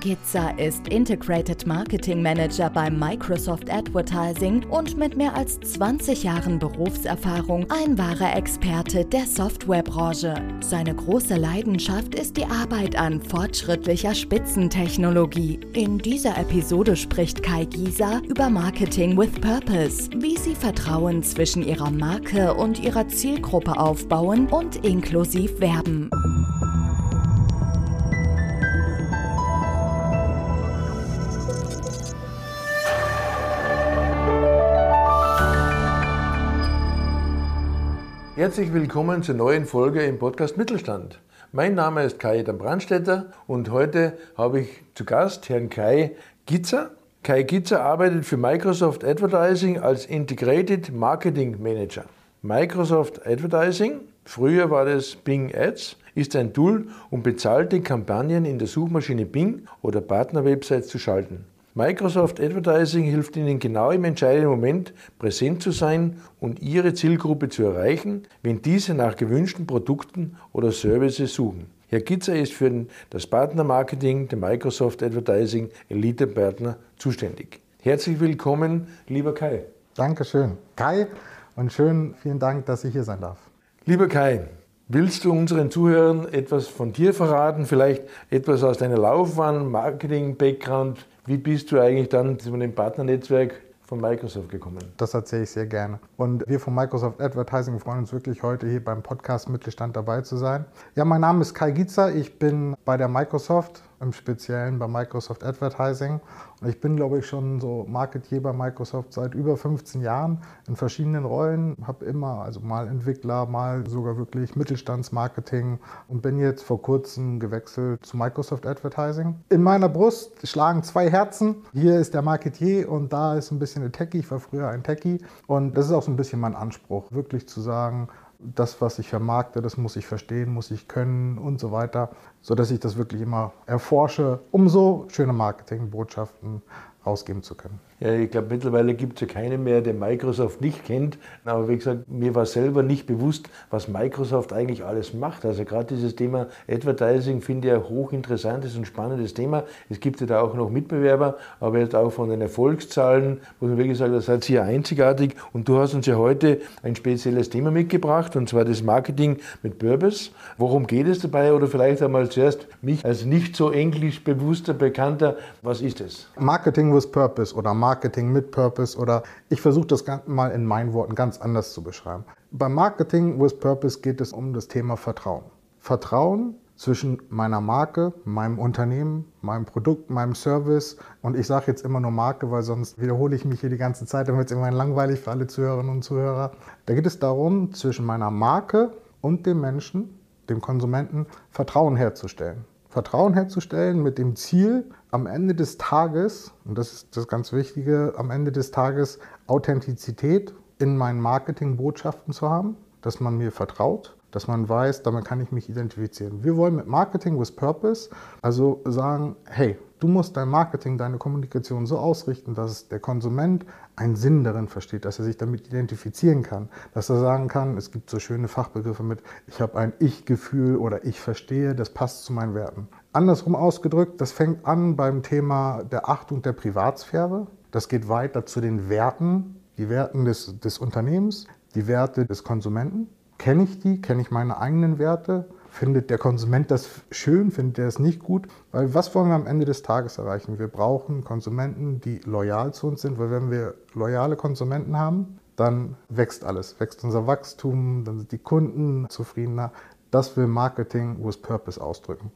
Gitzer ist Integrated Marketing Manager bei Microsoft Advertising und mit mehr als 20 Jahren Berufserfahrung ein wahrer Experte der Softwarebranche. Seine große Leidenschaft ist die Arbeit an fortschrittlicher Spitzentechnologie. In dieser Episode spricht Kai Gieser über Marketing with Purpose, wie sie Vertrauen zwischen ihrer Marke und ihrer Zielgruppe aufbauen und inklusiv werben. Herzlich willkommen zur neuen Folge im Podcast Mittelstand. Mein Name ist Kai Brandstetter und heute habe ich zu Gast Herrn Kai Gitzer. Kai Gitzer arbeitet für Microsoft Advertising als Integrated Marketing Manager. Microsoft Advertising, früher war das Bing Ads, ist ein Tool, um bezahlte Kampagnen in der Suchmaschine Bing oder Partnerwebsites zu schalten. Microsoft Advertising hilft Ihnen genau im entscheidenden Moment präsent zu sein und Ihre Zielgruppe zu erreichen, wenn diese nach gewünschten Produkten oder Services suchen. Herr Gitzer ist für das Partnermarketing der Microsoft Advertising Elite Partner zuständig. Herzlich willkommen, lieber Kai. Dankeschön, Kai, und schön, vielen Dank, dass ich hier sein darf. Lieber Kai, Willst du unseren Zuhörern etwas von dir verraten? Vielleicht etwas aus deiner Laufbahn, Marketing, Background? Wie bist du eigentlich dann zu dem Partnernetzwerk von Microsoft gekommen? Das erzähle ich sehr gerne. Und wir von Microsoft Advertising freuen uns wirklich heute hier beim Podcast Mittelstand dabei zu sein. Ja, mein Name ist Kai Gietzer. Ich bin bei der Microsoft im Speziellen bei Microsoft Advertising. Und ich bin, glaube ich, schon so Marketier bei Microsoft seit über 15 Jahren in verschiedenen Rollen. Habe immer, also mal Entwickler, mal sogar wirklich Mittelstandsmarketing und bin jetzt vor kurzem gewechselt zu Microsoft Advertising. In meiner Brust schlagen zwei Herzen. Hier ist der Marketier und da ist ein bisschen der Techie. Ich war früher ein Techie. Und das ist auch so ein bisschen mein Anspruch, wirklich zu sagen, das, was ich vermarkte, das muss ich verstehen, muss ich können und so weiter, sodass ich das wirklich immer erforsche, um so schöne Marketingbotschaften rausgeben zu können. Ich glaube, mittlerweile gibt es ja keinen mehr, der Microsoft nicht kennt. Aber wie gesagt, mir war selber nicht bewusst, was Microsoft eigentlich alles macht. Also gerade dieses Thema Advertising finde ich ein hochinteressantes und spannendes Thema. Es gibt ja da auch noch Mitbewerber, aber jetzt auch von den Erfolgszahlen, wo man wirklich sagt, das seid ihr einzigartig. Und du hast uns ja heute ein spezielles Thema mitgebracht, und zwar das Marketing mit Purpose. Worum geht es dabei? Oder vielleicht einmal zuerst mich als nicht so englisch bewusster Bekannter, was ist es? Marketing with Purpose oder Marketing Marketing mit Purpose oder ich versuche das mal in meinen Worten ganz anders zu beschreiben. Beim Marketing with Purpose geht es um das Thema Vertrauen. Vertrauen zwischen meiner Marke, meinem Unternehmen, meinem Produkt, meinem Service und ich sage jetzt immer nur Marke, weil sonst wiederhole ich mich hier die ganze Zeit, dann wird es immer langweilig für alle Zuhörerinnen und Zuhörer. Da geht es darum, zwischen meiner Marke und dem Menschen, dem Konsumenten, Vertrauen herzustellen. Vertrauen herzustellen mit dem Ziel, am Ende des Tages, und das ist das ganz Wichtige, am Ende des Tages Authentizität in meinen Marketingbotschaften zu haben, dass man mir vertraut, dass man weiß, damit kann ich mich identifizieren. Wir wollen mit Marketing with Purpose also sagen, hey, du musst dein Marketing, deine Kommunikation so ausrichten, dass der Konsument einen Sinn darin versteht, dass er sich damit identifizieren kann, dass er sagen kann, es gibt so schöne Fachbegriffe mit, ich habe ein Ich-Gefühl oder ich verstehe, das passt zu meinen Werten. Andersrum ausgedrückt, das fängt an beim Thema der Achtung der Privatsphäre. Das geht weiter zu den Werten, die Werten des, des Unternehmens, die Werte des Konsumenten. Kenne ich die? Kenne ich meine eigenen Werte? Findet der Konsument das schön? Findet er es nicht gut? Weil was wollen wir am Ende des Tages erreichen? Wir brauchen Konsumenten, die loyal zu uns sind, weil wenn wir loyale Konsumenten haben, dann wächst alles. Wächst unser Wachstum, dann sind die Kunden zufriedener. Das will Marketing with Purpose ausdrücken.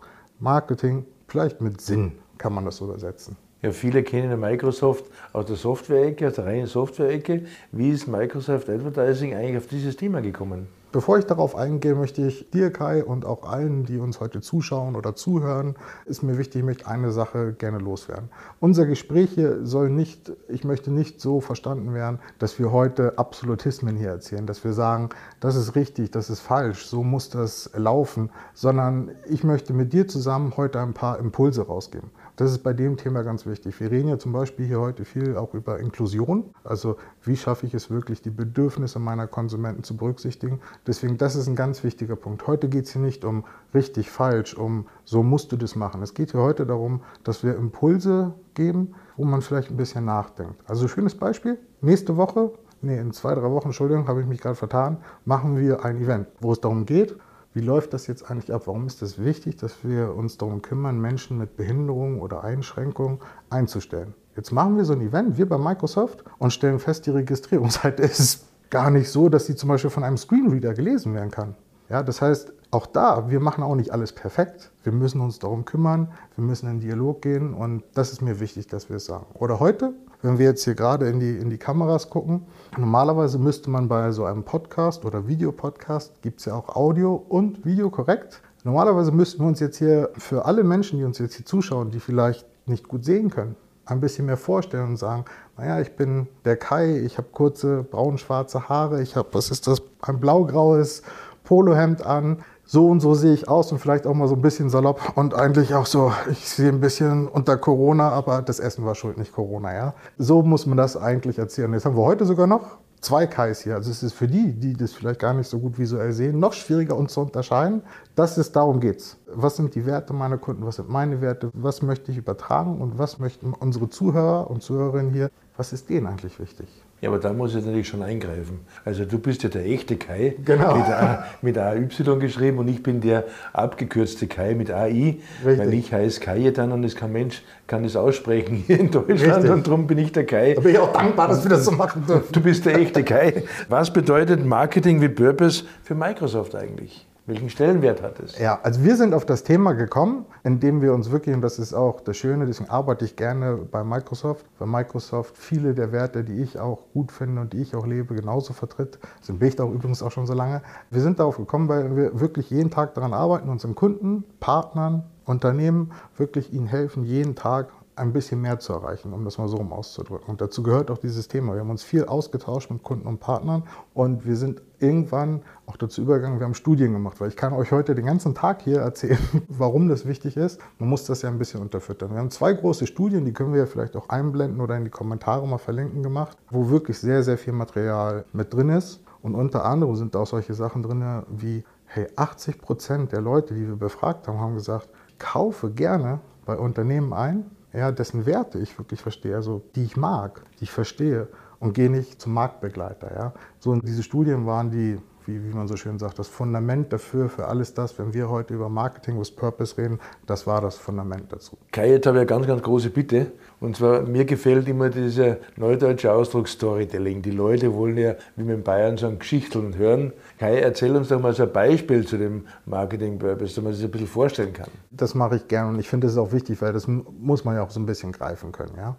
Marketing vielleicht mit Sinn kann man das übersetzen. Ja, viele kennen Microsoft aus der Software-Ecke, aus der reinen Software-Ecke. Wie ist Microsoft Advertising eigentlich auf dieses Thema gekommen? Bevor ich darauf eingehe, möchte ich dir, Kai, und auch allen, die uns heute zuschauen oder zuhören, ist mir wichtig, ich möchte eine Sache gerne loswerden. Unser Gespräch hier soll nicht, ich möchte nicht so verstanden werden, dass wir heute Absolutismen hier erzählen, dass wir sagen, das ist richtig, das ist falsch, so muss das laufen, sondern ich möchte mit dir zusammen heute ein paar Impulse rausgeben. Das ist bei dem Thema ganz wichtig. Wir reden ja zum Beispiel hier heute viel auch über Inklusion. Also wie schaffe ich es wirklich, die Bedürfnisse meiner Konsumenten zu berücksichtigen. Deswegen, das ist ein ganz wichtiger Punkt. Heute geht es hier nicht um richtig, falsch, um so musst du das machen. Es geht hier heute darum, dass wir Impulse geben, wo man vielleicht ein bisschen nachdenkt. Also schönes Beispiel. Nächste Woche nee, in zwei, drei Wochen, Entschuldigung, habe ich mich gerade vertan, machen wir ein Event, wo es darum geht, wie läuft das jetzt eigentlich ab? Warum ist es das wichtig, dass wir uns darum kümmern, Menschen mit Behinderung oder Einschränkung einzustellen? Jetzt machen wir so ein Event, wir bei Microsoft, und stellen fest, die Registrierungsseite ist gar nicht so, dass sie zum Beispiel von einem Screenreader gelesen werden kann. Ja, das heißt, auch da, wir machen auch nicht alles perfekt. Wir müssen uns darum kümmern, wir müssen in Dialog gehen und das ist mir wichtig, dass wir es sagen. Oder heute, wenn wir jetzt hier gerade in die, in die Kameras gucken, normalerweise müsste man bei so einem Podcast oder Videopodcast, gibt es ja auch Audio und Video korrekt. Normalerweise müssten wir uns jetzt hier für alle Menschen, die uns jetzt hier zuschauen, die vielleicht nicht gut sehen können, ein bisschen mehr vorstellen und sagen, naja, ich bin der Kai, ich habe kurze braun-schwarze Haare, ich habe, was ist das, ein blau-graues Polohemd an, so und so sehe ich aus und vielleicht auch mal so ein bisschen salopp und eigentlich auch so, ich sehe ein bisschen unter Corona, aber das Essen war schuld, nicht Corona, ja. So muss man das eigentlich erzählen. Jetzt haben wir heute sogar noch zwei Kais hier. Also es ist für die, die das vielleicht gar nicht so gut visuell sehen, noch schwieriger uns zu unterscheiden. Das ist, darum geht's. Was sind die Werte meiner Kunden? Was sind meine Werte? Was möchte ich übertragen? Und was möchten unsere Zuhörer und Zuhörerinnen hier, was ist denen eigentlich wichtig? Ja, aber da muss ich natürlich schon eingreifen. Also du bist ja der echte Kai genau. mit, A, mit AY geschrieben und ich bin der abgekürzte Kai mit AI, Richtig. weil ich heiße Kai dann und es kein Mensch kann es aussprechen hier in Deutschland Richtig. und darum bin ich der Kai. Da bin ich auch dankbar, dass wir das so machen dürfen. Du bist der echte Kai. Was bedeutet Marketing wie Purpose für Microsoft eigentlich? Welchen Stellenwert hat es? Ja, also wir sind auf das Thema gekommen, indem wir uns wirklich, und das ist auch das Schöne, deswegen arbeite ich gerne bei Microsoft, weil Microsoft viele der Werte, die ich auch gut finde und die ich auch lebe, genauso vertritt. Sind bin ich da auch übrigens auch schon so lange. Wir sind darauf gekommen, weil wir wirklich jeden Tag daran arbeiten, unseren Kunden, Partnern, Unternehmen wirklich ihnen helfen, jeden Tag ein bisschen mehr zu erreichen, um das mal so rum auszudrücken. Und dazu gehört auch dieses Thema. Wir haben uns viel ausgetauscht mit Kunden und Partnern und wir sind irgendwann auch dazu übergegangen, wir haben Studien gemacht, weil ich kann euch heute den ganzen Tag hier erzählen, warum das wichtig ist. Man muss das ja ein bisschen unterfüttern. Wir haben zwei große Studien, die können wir ja vielleicht auch einblenden oder in die Kommentare mal verlinken gemacht, wo wirklich sehr, sehr viel Material mit drin ist. Und unter anderem sind auch solche Sachen drin wie, hey, 80 Prozent der Leute, die wir befragt haben, haben gesagt, kaufe gerne bei Unternehmen ein, ja, dessen Werte ich wirklich verstehe, also die ich mag, die ich verstehe und gehe nicht zum Marktbegleiter. Ja. So diese Studien waren die wie, wie man so schön sagt, das Fundament dafür, für alles das, wenn wir heute über Marketing with Purpose reden, das war das Fundament dazu. Kai, jetzt habe ich eine ganz, ganz große Bitte. Und zwar, mir gefällt immer dieser neudeutsche Ausdruck Storytelling. Die Leute wollen ja, wie wir in Bayern sagen, Geschichten hören. Kai, erzähl uns doch mal so ein Beispiel zu dem Marketing Purpose, dass man sich das ein bisschen vorstellen kann. Das mache ich gerne und ich finde das ist auch wichtig, weil das muss man ja auch so ein bisschen greifen können. Ja?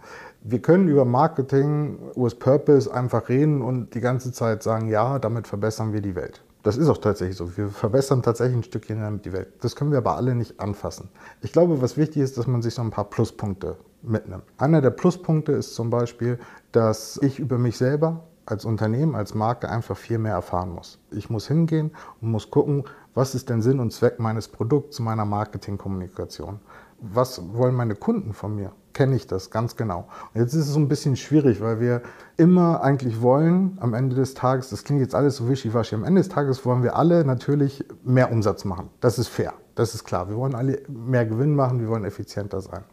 Wir können über Marketing with Purpose einfach reden und die ganze Zeit sagen, ja, damit verbessern wir die Welt. Das ist auch tatsächlich so. Wir verbessern tatsächlich ein Stückchen damit die Welt. Das können wir aber alle nicht anfassen. Ich glaube, was wichtig ist, dass man sich so ein paar Pluspunkte mitnimmt. Einer der Pluspunkte ist zum Beispiel, dass ich über mich selber als Unternehmen, als Marke einfach viel mehr erfahren muss. Ich muss hingehen und muss gucken, was ist denn Sinn und Zweck meines Produkts, meiner Marketingkommunikation. Was wollen meine Kunden von mir? Kenne ich das ganz genau. Und jetzt ist es so ein bisschen schwierig, weil wir immer eigentlich wollen, am Ende des Tages, das klingt jetzt alles so wischiwaschi, am Ende des Tages wollen wir alle natürlich mehr Umsatz machen. Das ist fair, das ist klar. Wir wollen alle mehr Gewinn machen, wir wollen effizienter sein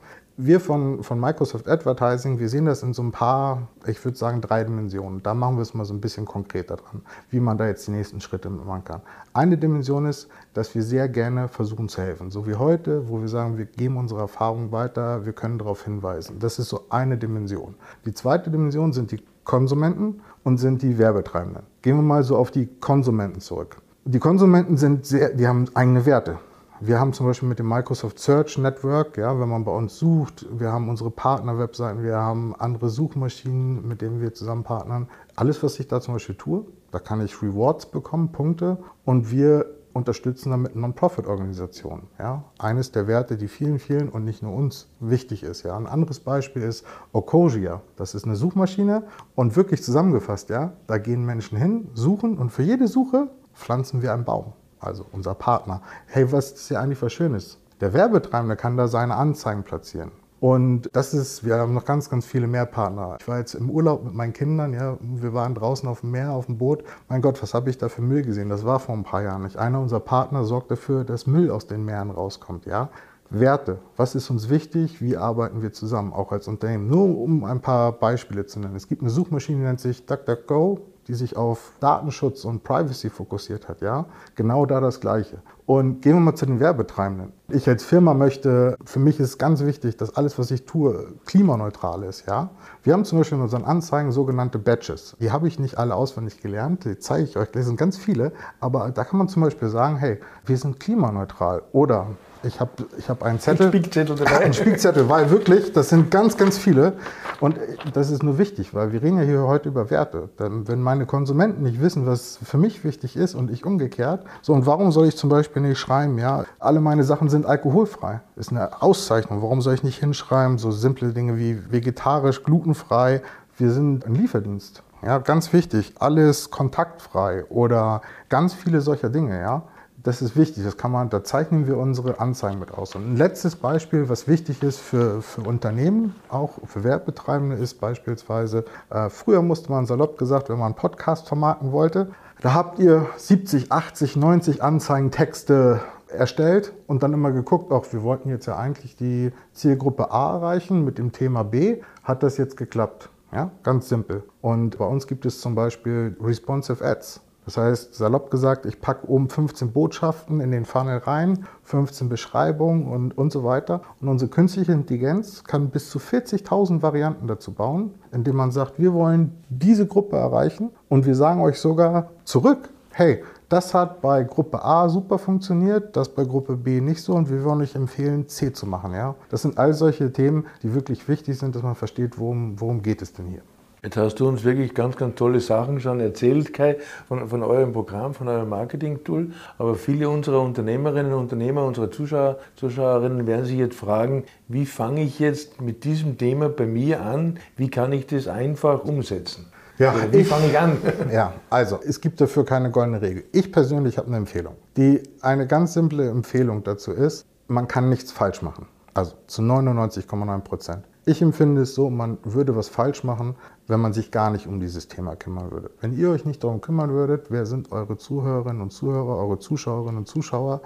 wir von, von Microsoft Advertising, wir sehen das in so ein paar, ich würde sagen, drei Dimensionen. Da machen wir es mal so ein bisschen konkreter dran, wie man da jetzt die nächsten Schritte machen kann. Eine Dimension ist, dass wir sehr gerne versuchen zu helfen. So wie heute, wo wir sagen, wir geben unsere Erfahrungen weiter, wir können darauf hinweisen. Das ist so eine Dimension. Die zweite Dimension sind die Konsumenten und sind die Werbetreibenden. Gehen wir mal so auf die Konsumenten zurück. Die Konsumenten sind sehr, die haben eigene Werte. Wir haben zum Beispiel mit dem Microsoft Search Network, ja, wenn man bei uns sucht, wir haben unsere Partner-Webseiten, wir haben andere Suchmaschinen, mit denen wir zusammen partnern. Alles, was ich da zum Beispiel tue, da kann ich Rewards bekommen, Punkte, und wir unterstützen damit Non-Profit-Organisationen. Ja. Eines der Werte, die vielen, vielen und nicht nur uns wichtig ist. Ja. Ein anderes Beispiel ist Okosia. Das ist eine Suchmaschine und wirklich zusammengefasst, ja, da gehen Menschen hin, suchen und für jede Suche pflanzen wir einen Baum also unser Partner, hey, was ist ja eigentlich was Schönes? Der Werbetreibende kann da seine Anzeigen platzieren. Und das ist, wir haben noch ganz, ganz viele mehr Partner. Ich war jetzt im Urlaub mit meinen Kindern, ja, wir waren draußen auf dem Meer, auf dem Boot. Mein Gott, was habe ich da für Müll gesehen? Das war vor ein paar Jahren nicht. Einer unserer Partner sorgt dafür, dass Müll aus den Meeren rauskommt, ja. Werte. Was ist uns wichtig? Wie arbeiten wir zusammen, auch als Unternehmen? Nur um ein paar Beispiele zu nennen. Es gibt eine Suchmaschine, die nennt sich DuckDuckGo die sich auf Datenschutz und Privacy fokussiert hat, ja, genau da das Gleiche. Und gehen wir mal zu den Werbetreibenden. Ich als Firma möchte, für mich ist ganz wichtig, dass alles, was ich tue, klimaneutral ist, ja. Wir haben zum Beispiel in unseren Anzeigen sogenannte Badges. Die habe ich nicht alle auswendig gelernt, die zeige ich euch, das sind ganz viele, aber da kann man zum Beispiel sagen, hey, wir sind klimaneutral oder ich habe ich hab einen Zettel. Ein Spickzettel dabei. Ein Spickzettel, weil wirklich, das sind ganz, ganz viele. Und das ist nur wichtig, weil wir reden ja hier heute über Werte. Denn wenn meine Konsumenten nicht wissen, was für mich wichtig ist und ich umgekehrt, so und warum soll ich zum Beispiel nicht schreiben, ja, alle meine Sachen sind alkoholfrei. Ist eine Auszeichnung. Warum soll ich nicht hinschreiben, so simple Dinge wie vegetarisch, glutenfrei? Wir sind ein Lieferdienst. Ja, ganz wichtig, alles kontaktfrei oder ganz viele solcher Dinge, ja das ist wichtig, das kann man, da zeichnen wir unsere Anzeigen mit aus. Und ein letztes Beispiel, was wichtig ist für, für Unternehmen, auch für Werbetreibende, ist beispielsweise, äh, früher musste man salopp gesagt, wenn man einen Podcast vermarkten wollte, da habt ihr 70, 80, 90 Anzeigentexte erstellt und dann immer geguckt, auch wir wollten jetzt ja eigentlich die Zielgruppe A erreichen mit dem Thema B, hat das jetzt geklappt? Ja, ganz simpel. Und bei uns gibt es zum Beispiel Responsive Ads. Das heißt, salopp gesagt, ich packe oben 15 Botschaften in den Funnel rein, 15 Beschreibungen und, und so weiter. Und unsere künstliche Intelligenz kann bis zu 40.000 Varianten dazu bauen, indem man sagt, wir wollen diese Gruppe erreichen und wir sagen euch sogar zurück, hey, das hat bei Gruppe A super funktioniert, das bei Gruppe B nicht so und wir wollen euch empfehlen, C zu machen. Ja? Das sind all solche Themen, die wirklich wichtig sind, dass man versteht, worum, worum geht es denn hier. Jetzt hast du uns wirklich ganz, ganz tolle Sachen schon erzählt, Kai, von, von eurem Programm, von eurem Marketing-Tool. Aber viele unserer Unternehmerinnen und Unternehmer, unserer Zuschauer, Zuschauerinnen werden sich jetzt fragen, wie fange ich jetzt mit diesem Thema bei mir an? Wie kann ich das einfach umsetzen? Ja, wie fange ich an? Ja, also es gibt dafür keine goldene Regel. Ich persönlich habe eine Empfehlung. Die eine ganz simple Empfehlung dazu ist, man kann nichts falsch machen. Also zu 99,9 Prozent. Ich empfinde es so, man würde was falsch machen, wenn man sich gar nicht um dieses Thema kümmern würde. Wenn ihr euch nicht darum kümmern würdet, wer sind eure Zuhörerinnen und Zuhörer, eure Zuschauerinnen und Zuschauer?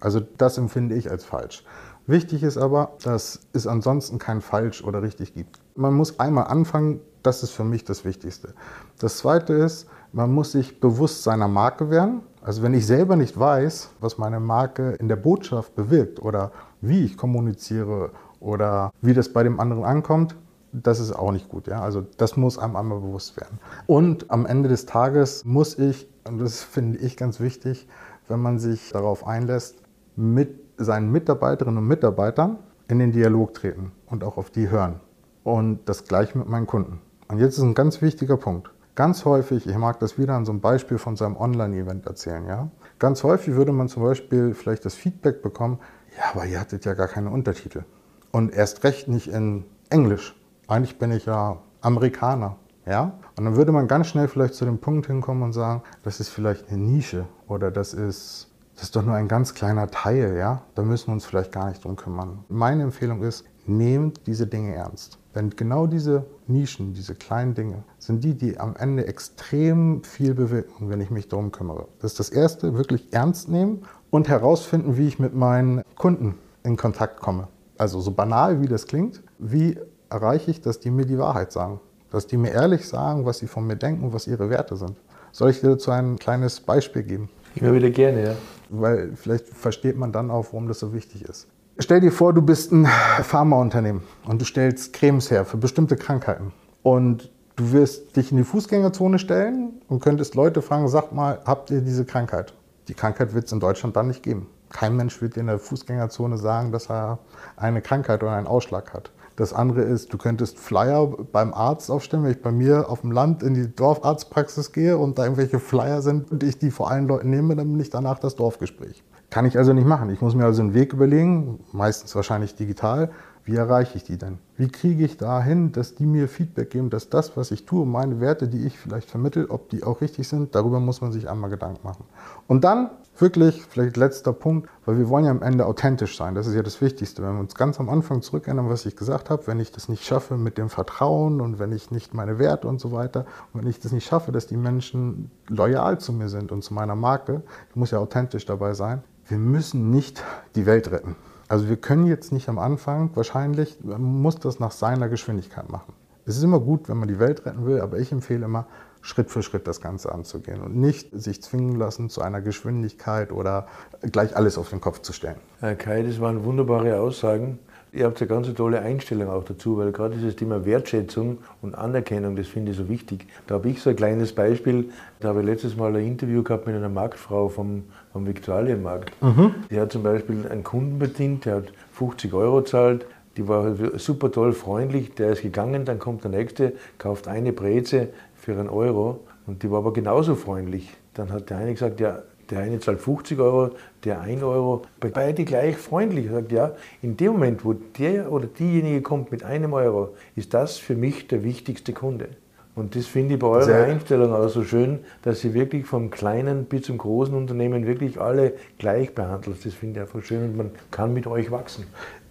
Also das empfinde ich als falsch. Wichtig ist aber, dass es ansonsten kein falsch oder richtig gibt. Man muss einmal anfangen, das ist für mich das Wichtigste. Das Zweite ist, man muss sich bewusst seiner Marke werden. Also wenn ich selber nicht weiß, was meine Marke in der Botschaft bewirkt oder wie ich kommuniziere oder wie das bei dem anderen ankommt, das ist auch nicht gut. Ja? Also das muss einem einmal bewusst werden. Und am Ende des Tages muss ich, und das finde ich ganz wichtig, wenn man sich darauf einlässt, mit seinen Mitarbeiterinnen und Mitarbeitern in den Dialog treten und auch auf die hören. Und das gleiche mit meinen Kunden. Und jetzt ist ein ganz wichtiger Punkt. Ganz häufig, ich mag das wieder an so einem Beispiel von seinem Online-Event erzählen, ja. Ganz häufig würde man zum Beispiel vielleicht das Feedback bekommen, ja, aber ihr hattet ja gar keine Untertitel. Und erst recht nicht in Englisch. Eigentlich bin ich ja Amerikaner. Ja? Und dann würde man ganz schnell vielleicht zu dem Punkt hinkommen und sagen, das ist vielleicht eine Nische oder das ist, das ist doch nur ein ganz kleiner Teil. Ja? Da müssen wir uns vielleicht gar nicht drum kümmern. Meine Empfehlung ist, nehmt diese Dinge ernst. Denn genau diese Nischen, diese kleinen Dinge, sind die, die am Ende extrem viel bewirken, wenn ich mich darum kümmere. Das ist das Erste, wirklich ernst nehmen und herausfinden, wie ich mit meinen Kunden in Kontakt komme. Also so banal wie das klingt, wie erreiche ich, dass die mir die Wahrheit sagen? Dass die mir ehrlich sagen, was sie von mir denken, was ihre Werte sind. Soll ich dir dazu ein kleines Beispiel geben? Immer wieder gerne, ja. Weil vielleicht versteht man dann auch, warum das so wichtig ist. Stell dir vor, du bist ein Pharmaunternehmen und du stellst Cremes her für bestimmte Krankheiten. Und du wirst dich in die Fußgängerzone stellen und könntest Leute fragen, sag mal, habt ihr diese Krankheit? Die Krankheit wird es in Deutschland dann nicht geben. Kein Mensch wird dir in der Fußgängerzone sagen, dass er eine Krankheit oder einen Ausschlag hat. Das andere ist, du könntest Flyer beim Arzt aufstellen, wenn ich bei mir auf dem Land in die Dorfarztpraxis gehe und da irgendwelche Flyer sind und ich die vor allen Leuten nehme, dann bin ich danach das Dorfgespräch. Kann ich also nicht machen. Ich muss mir also einen Weg überlegen, meistens wahrscheinlich digital, Wie erreiche ich die denn? Wie kriege ich dahin, dass die mir Feedback geben, dass das, was ich tue, meine Werte, die ich vielleicht vermittle, ob die auch richtig sind, darüber muss man sich einmal Gedanken machen. Und dann wirklich, vielleicht letzter Punkt, weil wir wollen ja am Ende authentisch sein. Das ist ja das Wichtigste. Wenn wir uns ganz am Anfang zurückerinnern, was ich gesagt habe, wenn ich das nicht schaffe mit dem Vertrauen und wenn ich nicht meine Werte und so weiter, und wenn ich das nicht schaffe, dass die Menschen loyal zu mir sind und zu meiner Marke, ich muss ja authentisch dabei sein, wir müssen nicht die Welt retten. Also wir können jetzt nicht am Anfang, wahrscheinlich, man muss das nach seiner Geschwindigkeit machen. Es ist immer gut, wenn man die Welt retten will, aber ich empfehle immer, Schritt für Schritt das Ganze anzugehen und nicht sich zwingen lassen zu einer Geschwindigkeit oder gleich alles auf den Kopf zu stellen. Herr Kai, das waren wunderbare Aussagen. Ihr habt eine ganz tolle Einstellung auch dazu, weil gerade dieses Thema Wertschätzung und Anerkennung, das finde ich so wichtig. Da habe ich so ein kleines Beispiel. Da habe ich letztes Mal ein Interview gehabt mit einer Marktfrau vom, vom Viktualienmarkt. Mhm. Die hat zum Beispiel einen Kunden bedient, der hat 50 Euro zahlt. Die war super toll, freundlich. Der ist gegangen, dann kommt der nächste, kauft eine Breze für einen Euro. Und die war aber genauso freundlich. Dann hat der eine gesagt, ja, der eine zahlt 50 Euro, der 1 Euro. Beide gleich freundlich. Er sagt, ja, in dem Moment, wo der oder diejenige kommt mit einem Euro, ist das für mich der wichtigste Kunde. Und das finde ich bei eurer Sehr Einstellung auch so schön, dass sie wirklich vom kleinen bis zum großen Unternehmen wirklich alle gleich behandelt. Das finde ich einfach schön und man kann mit euch wachsen.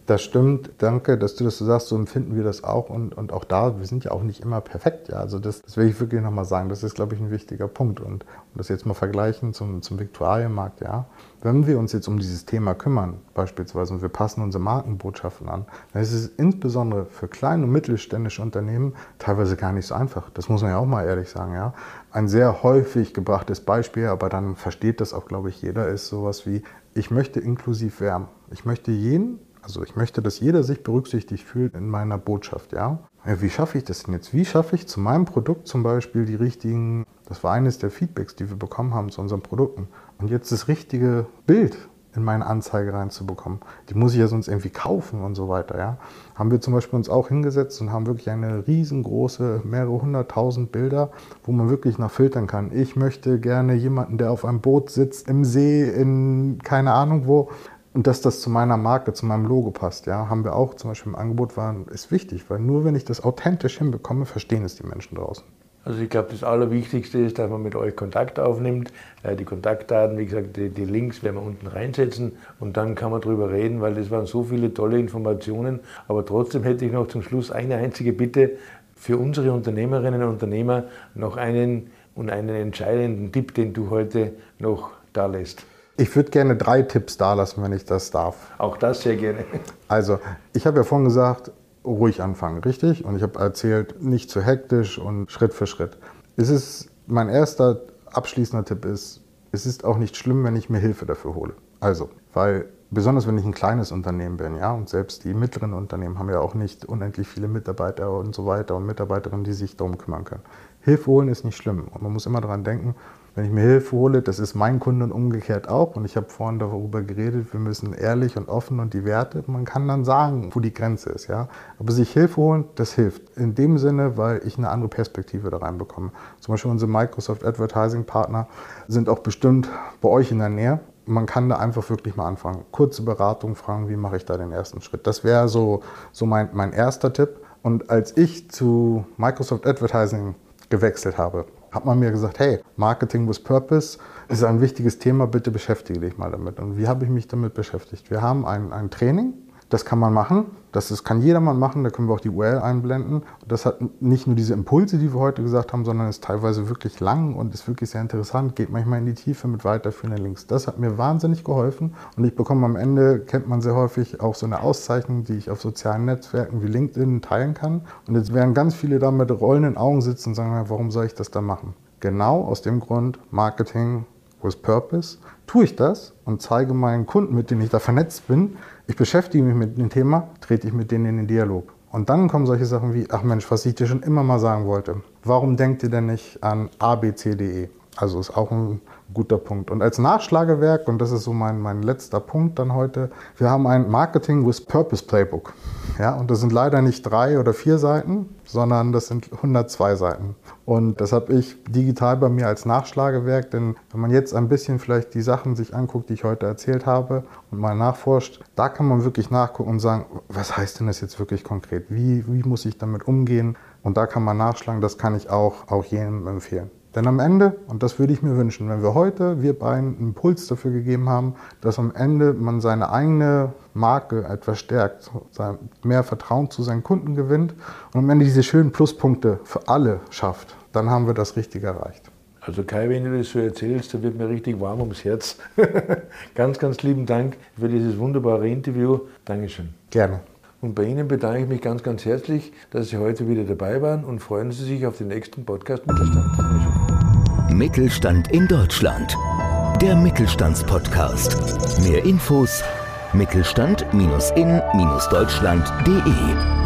Das stimmt, danke, dass du das so sagst, so empfinden wir das auch und, und auch da, wir sind ja auch nicht immer perfekt, ja, also das, das will ich wirklich nochmal sagen, das ist, glaube ich, ein wichtiger Punkt. Und um das jetzt mal vergleichen zum, zum Viktualienmarkt, ja, wenn wir uns jetzt um dieses Thema kümmern, beispielsweise, und wir passen unsere Markenbotschaften an, dann ist es insbesondere für kleine und mittelständische Unternehmen teilweise gar nicht so einfach, das muss man ja auch mal ehrlich sagen, ja, ein sehr häufig gebrachtes Beispiel, aber dann versteht das auch, glaube ich, jeder, ist sowas wie, ich möchte inklusiv wärmen. Ich möchte jeden also ich möchte, dass jeder sich berücksichtigt fühlt in meiner Botschaft, ja. Wie schaffe ich das denn jetzt? Wie schaffe ich zu meinem Produkt zum Beispiel die richtigen, das war eines der Feedbacks, die wir bekommen haben zu unseren Produkten. Und jetzt das richtige Bild in meine Anzeige reinzubekommen. Die muss ich ja sonst irgendwie kaufen und so weiter, ja. Haben wir zum Beispiel uns auch hingesetzt und haben wirklich eine riesengroße, mehrere hunderttausend Bilder, wo man wirklich nach filtern kann. Ich möchte gerne jemanden, der auf einem Boot sitzt, im See, in keine Ahnung wo, und dass das zu meiner Marke, zu meinem Logo passt, ja, haben wir auch zum Beispiel im Angebot waren, ist wichtig, weil nur wenn ich das authentisch hinbekomme, verstehen es die Menschen draußen. Also ich glaube, das Allerwichtigste ist, dass man mit euch Kontakt aufnimmt. Die Kontaktdaten, wie gesagt, die, die, Links werden wir unten reinsetzen und dann kann man darüber reden, weil das waren so viele tolle Informationen. Aber trotzdem hätte ich noch zum Schluss eine einzige Bitte für unsere Unternehmerinnen und Unternehmer noch einen und einen entscheidenden Tipp, den du heute noch da lässt. Ich würde gerne drei Tipps da lassen, wenn ich das darf. Auch das sehr gerne. Also, ich habe ja vorhin gesagt, ruhig anfangen, richtig? Und ich habe erzählt, nicht zu hektisch und Schritt für Schritt. Es ist, mein erster abschließender Tipp ist, es ist auch nicht schlimm, wenn ich mir Hilfe dafür hole. Also, weil besonders wenn ich ein kleines Unternehmen bin, ja, und selbst die mittleren Unternehmen haben ja auch nicht unendlich viele Mitarbeiter und so weiter und Mitarbeiterinnen, die sich darum kümmern können. Hilfe holen ist nicht schlimm und man muss immer daran denken, wenn ich mir Hilfe hole, das ist mein Kunde und umgekehrt auch. Und ich habe vorhin darüber geredet, wir müssen ehrlich und offen und die Werte, man kann dann sagen, wo die Grenze ist. Ja? Aber sich Hilfe holen, das hilft. In dem Sinne, weil ich eine andere Perspektive da reinbekomme. Zum Beispiel unsere Microsoft Advertising Partner sind auch bestimmt bei euch in der Nähe. Man kann da einfach wirklich mal anfangen. Kurze Beratung fragen, wie mache ich da den ersten Schritt. Das wäre so, so mein, mein erster Tipp. Und als ich zu Microsoft Advertising gewechselt habe, hat man mir gesagt, hey, Marketing with Purpose ist ein wichtiges Thema, bitte beschäftige dich mal damit. Und wie habe ich mich damit beschäftigt? Wir haben ein, ein Training, das kann man machen, das, das kann jedermann machen, da können wir auch die URL einblenden. Das hat nicht nur diese Impulse, die wir heute gesagt haben, sondern ist teilweise wirklich lang und ist wirklich sehr interessant, geht manchmal in die Tiefe mit weiterführenden Links. Das hat mir wahnsinnig geholfen und ich bekomme am Ende, kennt man sehr häufig, auch so eine Auszeichnung, die ich auf sozialen Netzwerken wie LinkedIn teilen kann. Und jetzt werden ganz viele da mit rollenden Augen sitzen und sagen, warum soll ich das da machen? Genau aus dem Grund, Marketing with Purpose, tue ich das und zeige meinen Kunden, mit denen ich da vernetzt bin, ich beschäftige mich mit dem Thema, trete ich mit denen in den Dialog. Und dann kommen solche Sachen wie, ach Mensch, was ich dir schon immer mal sagen wollte. Warum denkt ihr denn nicht an ABCDE? Also ist auch ein guter Punkt. Und als Nachschlagewerk, und das ist so mein, mein letzter Punkt dann heute, wir haben ein Marketing with Purpose Playbook. Ja, und das sind leider nicht drei oder vier Seiten, sondern das sind 102 Seiten. Und das habe ich digital bei mir als Nachschlagewerk, denn wenn man jetzt ein bisschen vielleicht die Sachen sich anguckt, die ich heute erzählt habe und mal nachforscht, da kann man wirklich nachgucken und sagen, was heißt denn das jetzt wirklich konkret? Wie, wie muss ich damit umgehen? Und da kann man nachschlagen, das kann ich auch, auch jedem empfehlen. Denn am Ende, und das würde ich mir wünschen, wenn wir heute, wir beiden, einen Impuls dafür gegeben haben, dass am Ende man seine eigene Marke etwas stärkt, mehr Vertrauen zu seinen Kunden gewinnt und am Ende diese schönen Pluspunkte für alle schafft, dann haben wir das Richtige erreicht. Also Kai, wenn du das so erzählst, da wird mir richtig warm ums Herz. ganz, ganz lieben Dank für dieses wunderbare Interview. Dankeschön. Gerne. Und bei Ihnen bedanke ich mich ganz, ganz herzlich, dass Sie heute wieder dabei waren und freuen Sie sich auf den nächsten Podcast Mittelstand. Mittelstand in Deutschland. Der Mittelstandspodcast. Mehr Infos mittelstand-in-deutschland.de